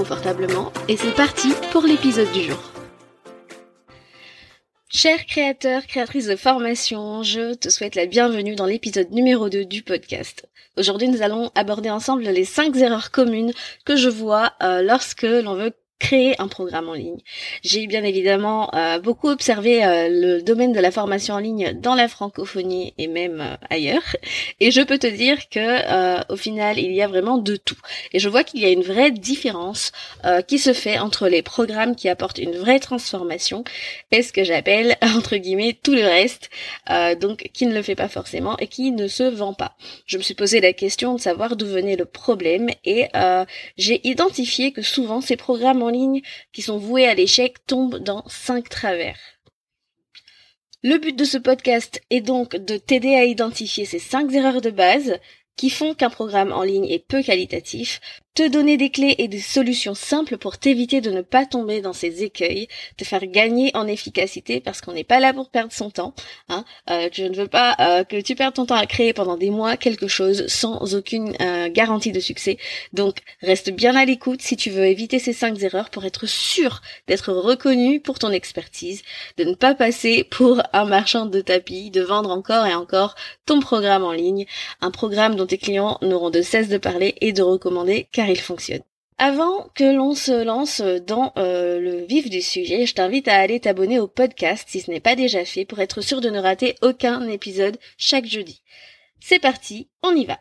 confortablement et c'est parti pour l'épisode du jour. Chers créateurs, créatrices de formation, je te souhaite la bienvenue dans l'épisode numéro 2 du podcast. Aujourd'hui, nous allons aborder ensemble les 5 erreurs communes que je vois euh, lorsque l'on veut créer un programme en ligne. J'ai bien évidemment euh, beaucoup observé euh, le domaine de la formation en ligne dans la francophonie et même euh, ailleurs et je peux te dire que au final il y a vraiment de tout et je vois qu'il y a une vraie différence qui se fait entre les programmes qui apportent une vraie transformation et ce que j'appelle entre guillemets tout le reste donc qui ne le fait pas forcément et qui ne se vend pas. Je me suis posé la question de savoir d'où venait le problème et j'ai identifié que souvent ces programmes en qui sont voués à l'échec tombent dans cinq travers. Le but de ce podcast est donc de t'aider à identifier ces cinq erreurs de base qui font qu'un programme en ligne est peu qualitatif, te donner des clés et des solutions simples pour t'éviter de ne pas tomber dans ces écueils, te faire gagner en efficacité parce qu'on n'est pas là pour perdre son temps. Hein. Euh, je ne veux pas euh, que tu perdes ton temps à créer pendant des mois quelque chose sans aucune euh, garantie de succès. Donc reste bien à l'écoute si tu veux éviter ces cinq erreurs pour être sûr d'être reconnu pour ton expertise, de ne pas passer pour un marchand de tapis, de vendre encore et encore ton programme en ligne, un programme dont tes clients n'auront de cesse de parler et de recommander il fonctionne. Avant que l'on se lance dans euh, le vif du sujet, je t'invite à aller t'abonner au podcast si ce n'est pas déjà fait pour être sûr de ne rater aucun épisode chaque jeudi. C'est parti, on y va.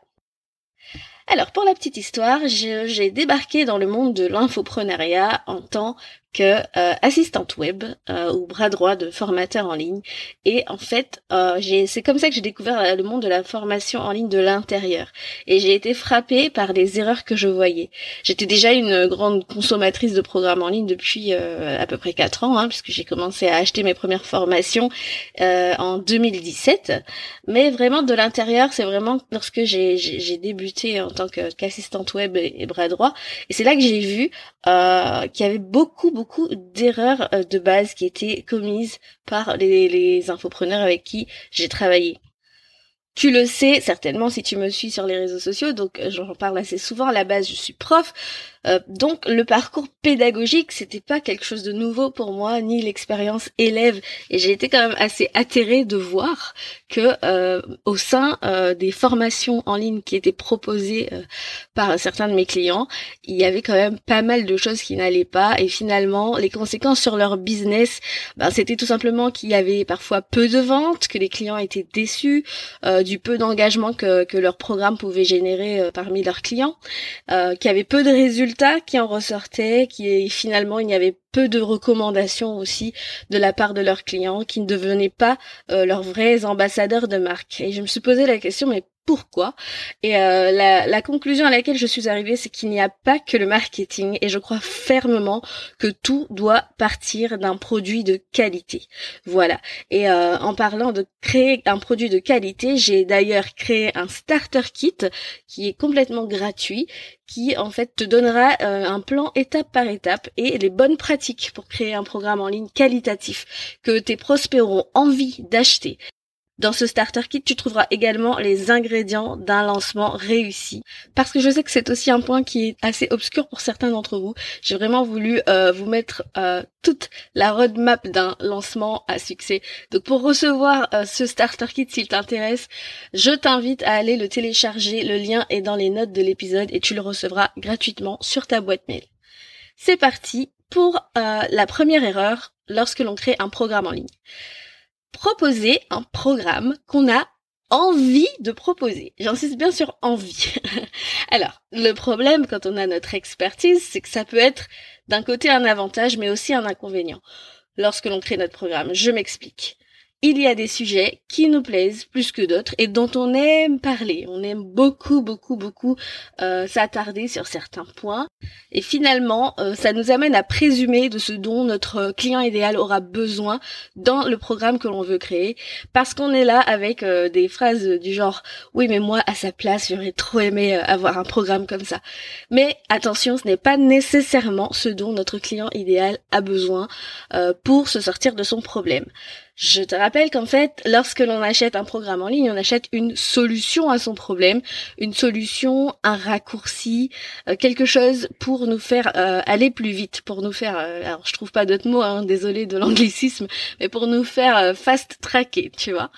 Alors pour la petite histoire, j'ai débarqué dans le monde de l'infoprenariat en tant que euh, assistante web euh, ou bras droit de formateur en ligne. Et en fait, euh, c'est comme ça que j'ai découvert le monde de la formation en ligne de l'intérieur. Et j'ai été frappée par les erreurs que je voyais. J'étais déjà une grande consommatrice de programmes en ligne depuis à peu près 4 ans, hein, puisque j'ai commencé à acheter mes premières formations en 2017. Mais vraiment de l'intérieur, c'est vraiment lorsque j'ai débuté en tant qu'assistante web et, bras droit. Et c'est là que j'ai vu qu'il y avait beaucoup beaucoup d'erreurs euh, de base qui étaient commises par les, les infopreneurs avec qui j'ai travaillé. Tu le sais certainement si tu me suis sur les réseaux sociaux, donc euh, j'en parle assez souvent. À la base, je suis prof, euh, donc le parcours pédagogique, c'était pas quelque chose de nouveau pour moi, ni l'expérience élève. Et j'ai été quand même assez atterrée de voir que euh, au sein euh, des formations en ligne qui étaient proposées par certains de mes clients, il y avait quand même pas mal de choses qui n'allaient pas. Et finalement, les conséquences sur leur business, ben, c'était tout simplement qu'il y avait parfois peu de ventes, que les clients étaient déçus du peu d'engagement que, que leur programme pouvait générer parmi leurs clients, qu'il y avait peu de résultats qui en ressortaient, qui finalement il y avait peu de recommandations aussi de la part de leurs clients, qui ne devenaient pas euh, leurs vrais ambassadeurs de marque. Et je me suis posé la question, mais pourquoi. Et euh, la, conclusion à laquelle je suis arrivée, c'est qu'il n'y a pas que le marketing, et je crois fermement que tout doit partir d'un produit de qualité. Voilà. Et euh, en parlant de créer un produit de qualité, j'ai d'ailleurs créé un starter kit qui est complètement gratuit, qui en fait te donnera euh, un plan étape par étape et les bonnes pratiques pour créer un programme en ligne qualitatif que tes prospects auront envie d'acheter dans ce starter kit, tu trouveras également les ingrédients d'un lancement réussi. Parce que je sais que c'est aussi un point qui est assez obscur pour certains d'entre vous. J'ai vraiment voulu euh, vous mettre euh, toute la roadmap d'un lancement à succès. Donc pour recevoir euh, ce starter kit, s'il t'intéresse, je t'invite à aller le télécharger. Le lien est dans les notes de l'épisode et tu le recevras gratuitement sur ta boîte mail. C'est parti pour la première erreur lorsque l'on crée un programme en ligne proposer un programme qu'on a envie de proposer. J'insiste bien sur envie. Alors, le problème quand on a notre expertise, c'est que ça peut être d'un côté un avantage, mais aussi un inconvénient lorsque l'on crée notre programme. Je m'explique il y a des sujets qui nous plaisent plus que d'autres et dont on aime parler. On aime beaucoup, beaucoup, beaucoup euh, s'attarder sur certains points. Et finalement, euh, ça nous amène à présumer de ce dont notre client idéal aura besoin dans le programme que l'on veut créer. Parce qu'on est là avec euh, des phrases du genre « Oui, mais moi, à sa place, j'aurais trop aimé avoir un programme comme ça. » Mais attention, ce n'est pas nécessairement ce dont notre client idéal a besoin pour se sortir de son problème. Je te rappelle qu'en fait, lorsque l'on achète un programme en ligne, on achète une solution à son problème, une solution, un raccourci, euh, quelque chose pour nous faire euh, aller plus vite, pour nous faire, euh, alors je trouve pas d'autres mots, hein, désolé de l'anglicisme, mais pour nous faire fast tracker, tu vois.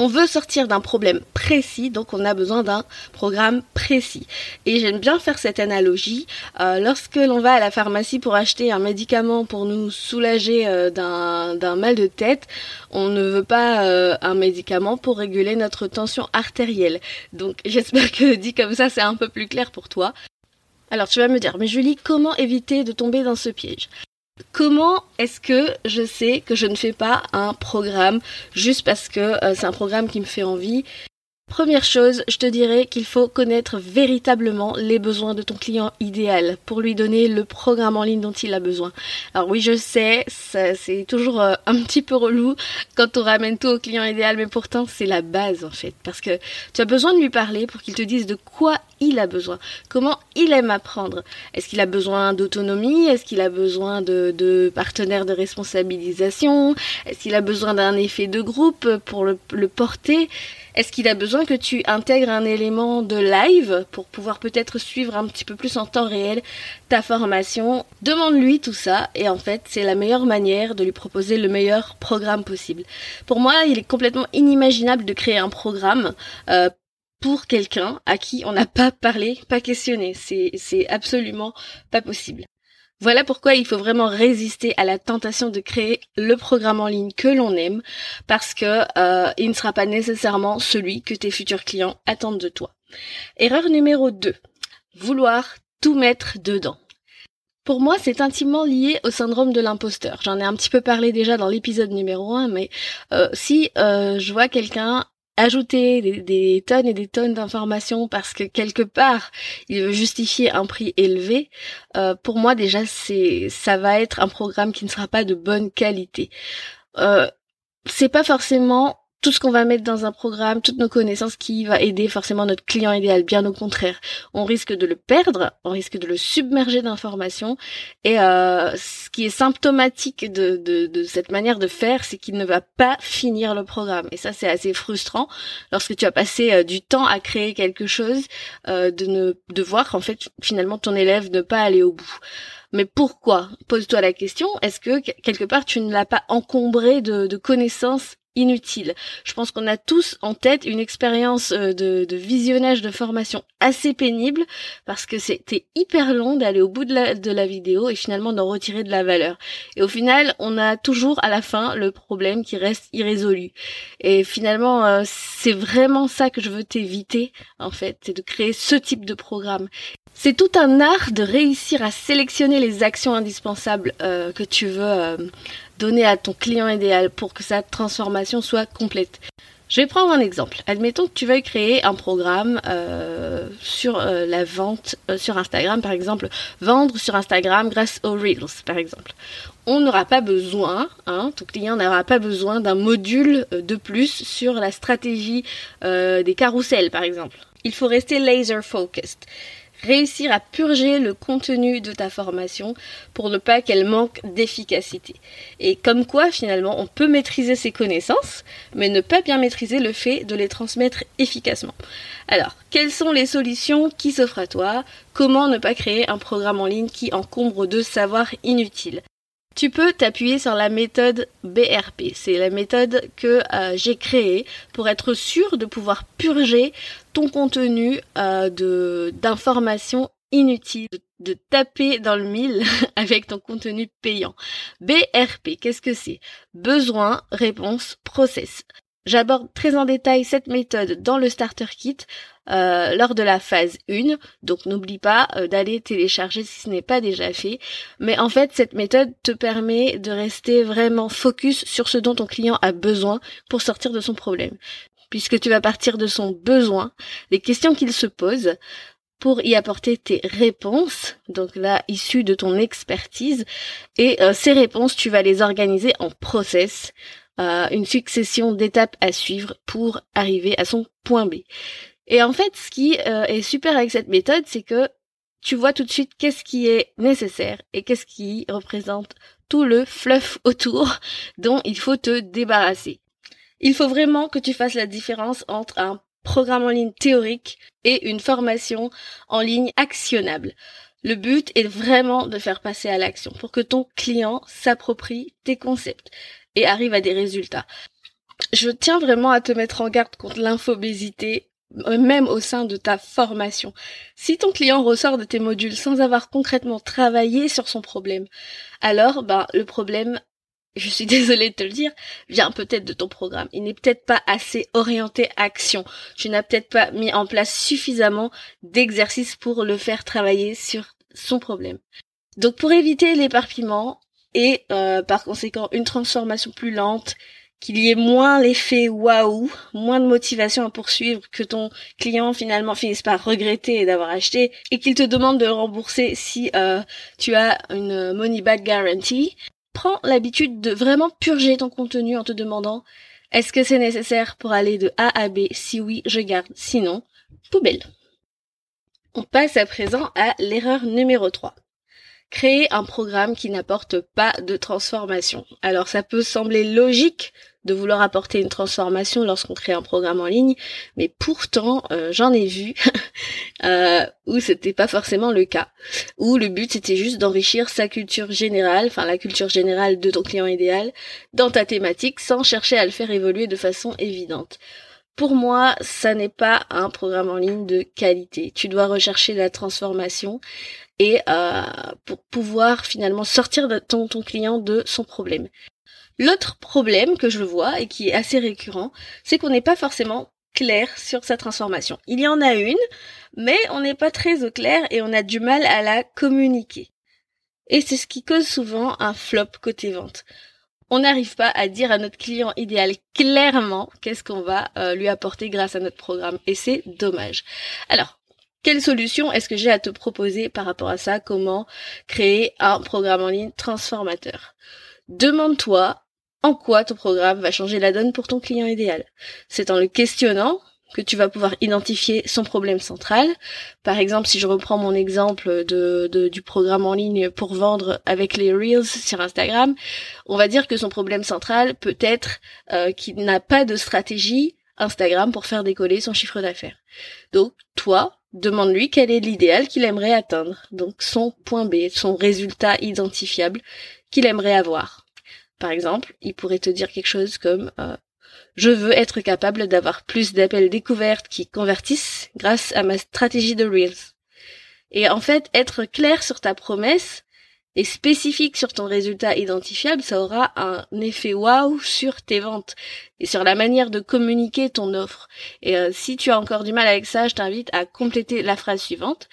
On veut sortir d'un problème précis, donc on a besoin d'un programme précis. Et j'aime bien faire cette analogie. Euh, lorsque l'on va à la pharmacie pour acheter un médicament pour nous soulager euh, d'un mal de tête, on ne veut pas euh, un médicament pour réguler notre tension artérielle. Donc j'espère que dit comme ça c'est un peu plus clair pour toi. Alors tu vas me dire, mais Julie, comment éviter de tomber dans ce piège? Comment est-ce que je sais que je ne fais pas un programme juste parce que euh, c'est un programme qui me fait envie? Première chose, je te dirais qu'il faut connaître véritablement les besoins de ton client idéal pour lui donner le programme en ligne dont il a besoin. Alors oui, je sais, c'est toujours euh, un petit peu relou quand on ramène tout au client idéal, mais pourtant c'est la base en fait, parce que tu as besoin de lui parler pour qu'il te dise de quoi il a besoin, comment il aime apprendre. Est-ce qu'il a besoin d'autonomie? Est-ce qu'il a besoin de, de, partenaires de responsabilisation? Est-ce qu'il a besoin d'un effet de groupe pour le, le porter? Est-ce qu'il a besoin que tu intègres un élément de live pour pouvoir peut-être suivre un petit peu plus en temps réel ta formation? Demande-lui tout ça et en fait c'est la meilleure manière de lui proposer le meilleur programme possible. Pour moi il est complètement inimaginable de créer un programme euh, pour quelqu'un à qui on n'a pas parlé, pas questionné. C'est, c'est absolument pas possible. Voilà pourquoi il faut vraiment résister à la tentation de créer le programme en ligne que l'on aime, parce que euh, il ne sera pas nécessairement celui que tes futurs clients attendent de toi. Erreur numéro 2. Vouloir tout mettre dedans. Pour moi, c'est intimement lié au syndrome de l'imposteur. J'en ai un petit peu parlé déjà dans l'épisode numéro 1, mais euh, si euh, je vois quelqu'un ajouter des, tonnes et des tonnes d'informations parce que quelque part il veut justifier un prix élevé, euh, pour moi déjà c'est ça va être un programme qui ne sera pas de bonne qualité. Euh, c'est pas forcément tout ce qu'on va mettre dans un programme, toutes nos connaissances qui va aider forcément notre client idéal. Bien au contraire, on risque de le perdre, on risque de le submerger d'informations. Et euh, ce qui est symptomatique de, cette manière de faire, c'est qu'il ne va pas finir le programme. Et ça, c'est assez frustrant lorsque tu as passé euh, du temps à créer quelque chose, euh, de ne de voir en fait finalement ton élève ne pas aller au bout. Mais pourquoi? Pose-toi la question, est-ce que quelque part tu ne l'as pas encombré de connaissances inutile. Je pense qu'on a tous en tête une expérience euh, de, visionnage de formation assez pénible parce que c'était hyper long d'aller au bout de la, vidéo et finalement d'en retirer de la valeur. Et au final, on a toujours à la fin le problème qui reste irrésolu. Et finalement, euh, c'est vraiment ça que je veux t'éviter en fait, c'est de créer ce type de programme. C'est tout un art de réussir à sélectionner les actions indispensables euh, que tu veux donner à ton client idéal pour que sa transformation soit complète. Je vais prendre un exemple. Admettons que tu veuilles créer un programme euh, sur euh, la vente euh, sur Instagram, par exemple, vendre sur Instagram grâce aux Reels, par exemple. On n'aura pas besoin, hein, ton client n'aura pas besoin d'un module de plus sur la stratégie des carousels, par exemple. Il faut rester laser focused réussir à purger le contenu de ta formation pour ne pas qu'elle manque d'efficacité. Et comme quoi finalement on peut maîtriser ses connaissances, mais ne pas bien maîtriser le fait de les transmettre efficacement. Alors, quelles sont les solutions qui s'offrent à toi? Comment ne pas créer un programme en ligne qui encombre de savoir inutile tu peux t'appuyer sur la méthode BRP. C'est la méthode que euh, j'ai créée pour être sûr de pouvoir purger ton contenu euh, d'informations inutiles, de, taper dans le mille avec ton contenu payant. BRP, qu'est-ce que c'est? Besoin, réponse, process. J'aborde très en détail cette méthode dans le Starter Kit euh, lors de la phase 1. Donc n'oublie pas euh, d'aller télécharger si ce n'est pas déjà fait. Mais en fait, cette méthode te permet de rester vraiment focus sur ce dont ton client a besoin pour sortir de son problème. Puisque tu vas partir de son besoin, les questions qu'il se pose, pour y apporter tes réponses, donc là issues de ton expertise, et euh, ces réponses tu vas les organiser en process, une succession d'étapes à suivre pour arriver à son point B. Et en fait, ce qui euh, est super avec cette méthode, c'est que tu vois tout de suite qu'est-ce qui est nécessaire et qu'est-ce qui représente tout le fluff autour dont il faut te débarrasser. Il faut vraiment que tu fasses la différence entre un programme en ligne théorique et une formation en ligne actionnable. Le but est vraiment de faire passer à l'action pour que ton client s'approprie tes concepts et arrive à des résultats. Je tiens vraiment à te mettre en garde contre l'infobésité euh, même au sein de ta formation. Si ton client ressort de tes modules sans avoir concrètement travaillé sur son problème, alors ben le problème je suis désolée de te le dire, vient peut-être de ton programme. Il n'est peut-être pas assez orienté action. Tu n'as peut-être pas mis en place suffisamment d'exercices pour le faire travailler sur son problème. Donc pour éviter l'éparpillement et euh, par conséquent une transformation plus lente, qu'il y ait moins l'effet waouh, moins de motivation à poursuivre, que ton client finalement finisse par regretter d'avoir acheté et qu'il te demande de rembourser si euh, tu as une money back guarantee, prends l'habitude de vraiment purger ton contenu en te demandant est-ce que c'est nécessaire pour aller de A à B? Si oui, je garde. Sinon, poubelle. On passe à présent à l'erreur numéro 3 créer un programme qui n'apporte pas de transformation. Alors ça peut sembler logique de vouloir apporter une transformation lorsqu'on crée un programme en ligne, mais pourtant euh, j'en ai vu euh, où c'était pas forcément le cas, où le but c'était juste d'enrichir sa culture générale, enfin la culture générale de ton client idéal dans ta thématique sans chercher à le faire évoluer de façon évidente. Pour moi, ça n'est pas un programme en ligne de qualité. Tu dois rechercher la transformation et euh, pour pouvoir finalement sortir ton client de son problème. L'autre problème que je vois et qui est assez récurrent, c'est qu'on n'est pas forcément clair sur sa transformation. Il y en a une, mais on n'est pas très au clair et on a du mal à la communiquer. Et c'est ce qui cause souvent un flop côté vente. On n'arrive pas à dire à notre client idéal clairement qu'est-ce qu'on va euh, lui apporter grâce à notre programme et c'est dommage. Alors, quelle solution est-ce que j'ai à te proposer par rapport à ça? Comment créer un programme en ligne transformateur? Demande-toi en quoi ton programme va changer la donne pour ton client idéal. C'est en le questionnant que tu vas pouvoir identifier son problème central. Par exemple, si je reprends mon exemple de, du programme en ligne pour vendre avec les Reels sur Instagram, on va dire que son problème central peut être euh, qu'il n'a pas de stratégie Instagram pour faire décoller son chiffre d'affaires. Donc, toi, demande-lui quel est l'idéal qu'il aimerait atteindre, donc son point B, son résultat identifiable qu'il aimerait avoir. Par exemple, il pourrait te dire quelque chose comme euh, je veux être capable d'avoir plus d'appels découvertes qui convertissent grâce à ma stratégie de Reels. Et en fait, être clair sur ta promesse, et spécifique sur ton résultat identifiable, ça aura un effet waouh sur tes ventes et sur la manière de communiquer ton offre. Et euh, si tu as encore du mal avec ça, je t'invite à compléter la phrase suivante.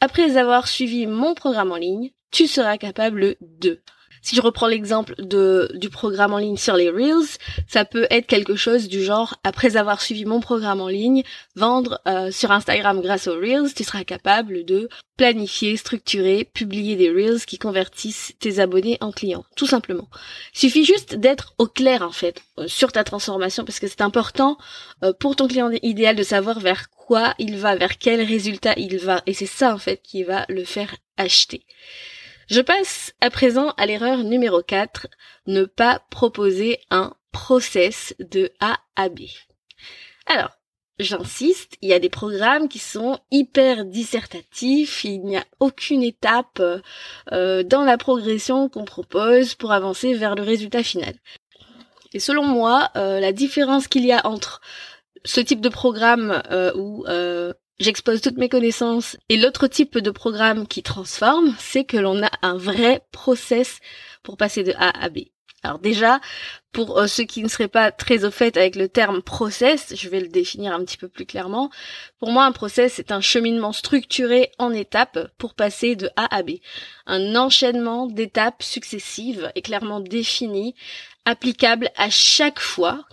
Après avoir suivi mon programme en ligne, tu seras capable de. Si je reprends l'exemple de du programme en ligne sur les Reels, ça peut être quelque chose du genre après avoir suivi mon programme en ligne, vendre euh, sur Instagram grâce aux Reels, tu seras capable de planifier, structurer, publier des Reels qui convertissent tes abonnés en clients, tout simplement. Suffit juste d'être au clair en fait euh, sur ta transformation parce que c'est important euh, pour ton client idéal de savoir vers quoi il va, vers quel résultat il va et c'est ça en fait qui va le faire acheter. Je passe à présent à l'erreur numéro 4, ne pas proposer un process de A à B. Alors, j'insiste, il y a des programmes qui sont hyper dissertatifs, il n'y a aucune étape euh, dans la progression qu'on propose pour avancer vers le résultat final. Et selon moi, euh, la différence qu'il y a entre ce type de programme euh, où j'expose toutes mes connaissances. Et l'autre type de programme qui transforme, c'est que l'on a un vrai process pour passer de A à B. Alors déjà, pour euh, ceux qui ne seraient pas très au fait avec le terme process, je vais le définir un petit peu plus clairement. Pour moi, un process, c'est un cheminement structuré en étapes pour passer de A à B. Un enchaînement d'étapes successives et clairement définies, applicable à chaque fois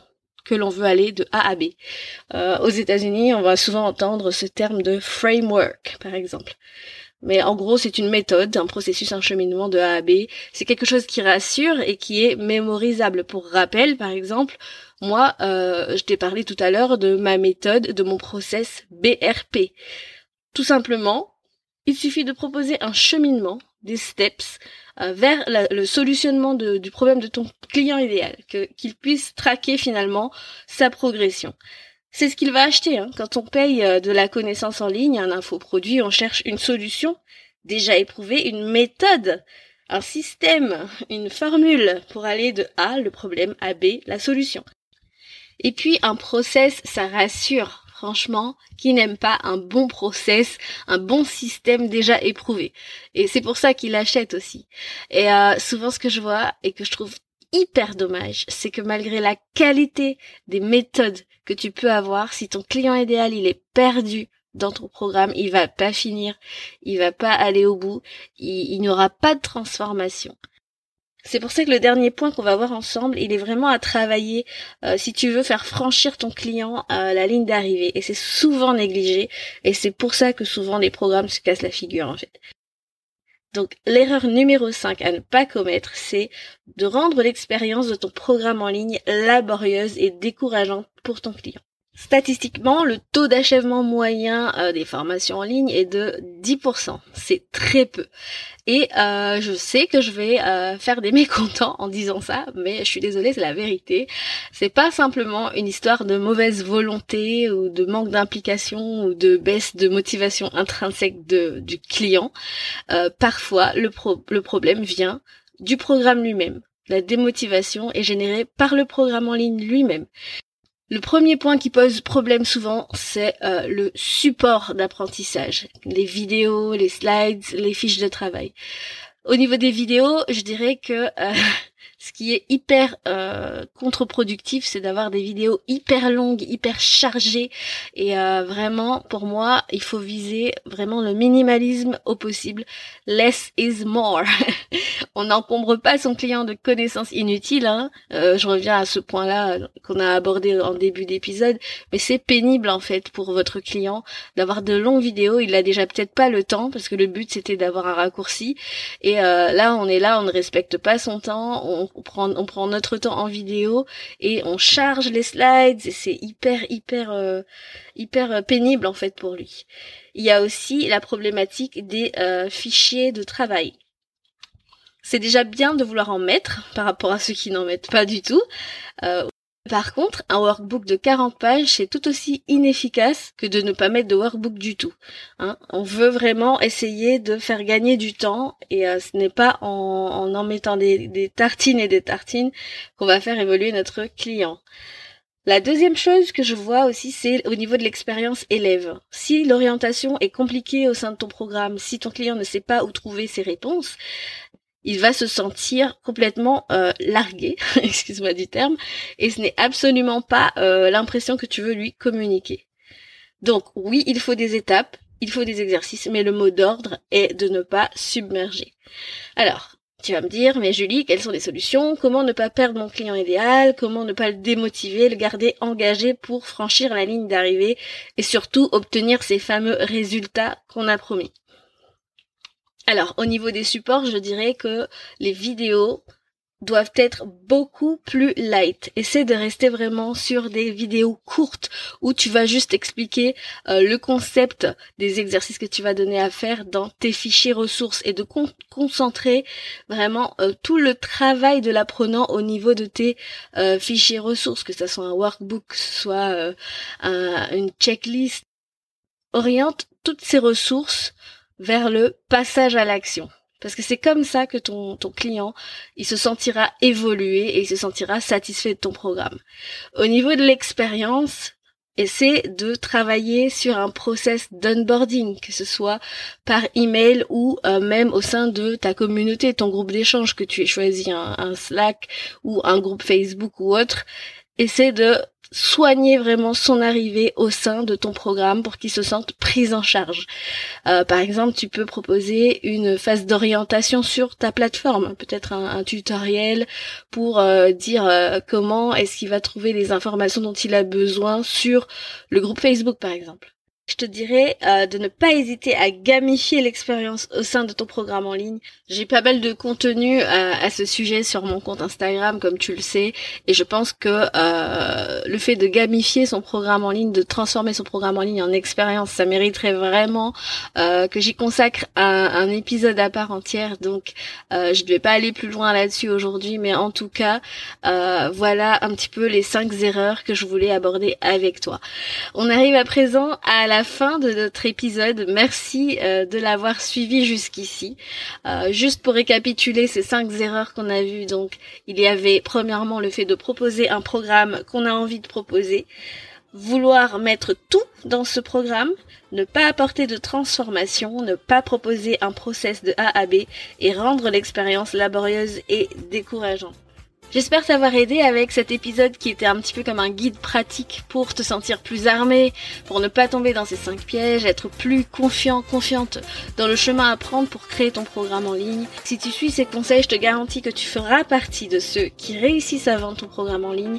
que l'on veut aller de A à B. Euh, aux États-Unis, on va souvent entendre ce terme de framework, par exemple. Mais en gros, c'est une méthode, un processus, un cheminement de A à B. C'est quelque chose qui rassure et qui est mémorisable. Pour rappel, par exemple, moi, euh, je t'ai parlé tout à l'heure de ma méthode, de mon process BRP. Tout simplement, il suffit de proposer un cheminement, des steps, euh, vers le solutionnement du problème de ton client idéal, qu'il puisse traquer finalement sa progression c'est ce qu'il va acheter. Hein. Quand on paye euh, de la connaissance en ligne, un infoproduit, on cherche une solution déjà éprouvée, une méthode, un système, une formule pour aller de A, le problème, à B, la solution. Et puis un process, ça rassure. Franchement, qui n'aime pas un bon process, un bon système déjà éprouvé. Et c'est pour ça qu'il achète aussi. Et euh, souvent ce que je vois et que je trouve hyper dommage, c'est que malgré la qualité des méthodes que tu peux avoir, si ton client idéal il est perdu dans ton programme, il va pas finir, il va pas aller au bout, il, n'y aura pas de transformation. C'est pour ça que le dernier point qu'on va voir ensemble, il est vraiment à travailler euh, si tu veux faire franchir ton client la ligne d'arrivée. Et c'est souvent négligé. Et c'est pour ça que souvent les programmes se cassent la figure en fait. Donc l'erreur numéro 5 à ne pas commettre, c'est de rendre l'expérience de ton programme en ligne laborieuse et décourageante pour ton client. Statistiquement, le taux d'achèvement moyen euh, des formations en ligne est de 10%. C'est très peu. Et euh, je sais que je vais euh, faire des mécontents en disant ça, mais je suis désolée, c'est la vérité. C'est pas simplement une histoire de mauvaise volonté ou de manque d'implication ou de baisse de motivation intrinsèque du client. parfois, le problème vient du programme lui-même. La démotivation est générée par le programme en ligne lui-même. Le premier point qui pose problème souvent, c'est euh, le support d'apprentissage. Les vidéos, les slides, les fiches de travail. Au niveau des vidéos, je dirais que euh, ce qui est hyper euh, contre-productif, c'est d'avoir des vidéos hyper longues, hyper chargées. Et euh, vraiment, pour moi, il faut viser vraiment le minimalisme au possible. Less is more. On n'encombre pas son client de connaissances inutiles. Hein. Euh, je reviens à ce point-là qu'on a abordé en début d'épisode. Mais c'est pénible en fait pour votre client d'avoir de longues vidéos. Il a déjà peut-être pas le temps parce que le but c'était d'avoir un raccourci. Et là, on est là, on ne respecte pas son temps. On prend, on prend notre temps en vidéo et on charge les slides et c'est hyper hyper euh, hyper euh, pénible en fait pour lui. Il y a aussi la problématique des euh, fichiers de travail. C'est déjà bien de vouloir en mettre par rapport à ceux qui n'en mettent pas du tout. Par contre, un workbook de 40 pages, c'est tout aussi inefficace que de ne pas mettre de workbook du tout. Hein. On veut vraiment essayer de faire gagner du temps et euh, ce n'est pas en, en, mettant des, des tartines et des tartines qu'on va faire évoluer notre client. La deuxième chose que je vois aussi, c'est au niveau de l'expérience élève. Si l'orientation est compliquée au sein de ton programme, si ton client ne sait pas où trouver ses réponses, il va se sentir complètement euh, largué, excuse-moi du terme, et ce n'est absolument pas euh, l'impression que tu veux lui communiquer. Donc oui, il faut des étapes, il faut des exercices, mais le mot d'ordre est de ne pas submerger. Alors, tu vas me dire, mais Julie, quelles sont les solutions? Comment ne pas perdre mon client idéal? Comment ne pas le démotiver, le garder engagé pour franchir la ligne d'arrivée et surtout obtenir ces fameux résultats qu'on a promis? Alors, au niveau des supports, je dirais que les vidéos doivent être beaucoup plus light. Essaie de rester vraiment sur des vidéos courtes où tu vas juste expliquer euh, le concept des exercices que tu vas donner à faire dans tes fichiers ressources et de concentrer vraiment euh, tout le travail de l'apprenant au niveau de tes euh, fichiers ressources, que ce soit un workbook, soit une checklist. Oriente toutes ces ressources vers le passage à l'action. Parce que c'est comme ça que ton, ton client, il se sentira évolué et il se sentira satisfait de ton programme. Au niveau de l'expérience, essaie de travailler sur un process d'onboarding, que ce soit par email ou euh, même au sein de ta communauté, ton groupe d'échange que tu aies choisi, un, un Slack ou un groupe Facebook ou autre. Essaie de soigner vraiment son arrivée au sein de ton programme pour qu'il se sente pris en charge. Euh, par exemple, tu peux proposer une phase d'orientation sur ta plateforme, peut-être un, tutoriel pour euh, dire euh, comment est-ce qu'il va trouver les informations dont il a besoin sur le groupe Facebook, par exemple je te dirais euh, de ne pas hésiter à gamifier l'expérience au sein de ton programme en ligne. J'ai pas mal de contenu euh, à ce sujet sur mon compte Instagram, comme tu le sais, et je pense que euh, le fait de gamifier son programme en ligne, de transformer son programme en ligne en expérience, ça mériterait vraiment que j'y consacre un, un, épisode à part entière. Donc, je ne vais pas aller plus loin là-dessus aujourd'hui, mais en tout cas, voilà un petit peu les cinq erreurs que je voulais aborder avec toi. On arrive à présent à la la fin de notre épisode. Merci euh, de l'avoir suivi jusqu'ici. Euh, juste pour récapituler ces cinq erreurs qu'on a vues, donc il y avait premièrement le fait de proposer un programme qu'on a envie de proposer, vouloir mettre tout dans ce programme, ne pas apporter de transformation, ne pas proposer un process de A à B et rendre l'expérience laborieuse et décourageante. J'espère t'avoir aidé avec cet épisode qui était un petit peu comme un guide pratique pour te sentir plus armé, pour ne pas tomber dans ces cinq pièges, être plus confiant, confiante dans le chemin à prendre pour créer ton programme en ligne. Si tu suis ces conseils, je te garantis que tu feras partie de ceux qui réussissent à vendre ton programme en ligne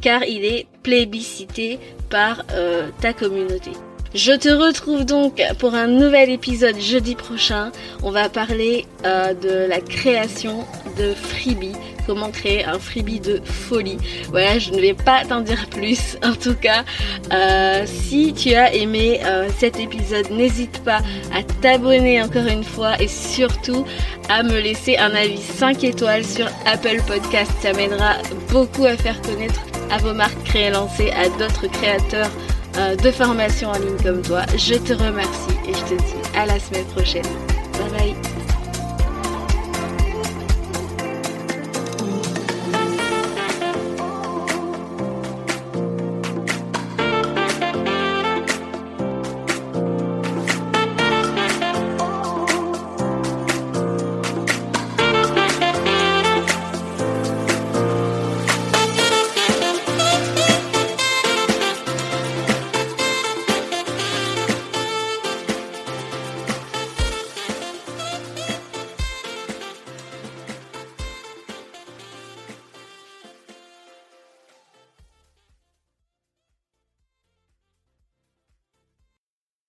car il est plébiscité par euh, ta communauté. Je te retrouve donc pour un nouvel épisode jeudi prochain. On va parler euh, de la création de freebie comment créer un freebie de folie. Voilà, je ne vais pas t'en dire plus. En tout cas, euh, si tu as aimé euh, cet épisode, n'hésite pas à t'abonner encore une fois et surtout à me laisser un avis 5 étoiles sur Apple Podcast. Ça m'aidera beaucoup à faire connaître à vos marques créées lancées, à d'autres créateurs euh, de formation en ligne comme toi. Je te remercie et je te dis à la semaine prochaine.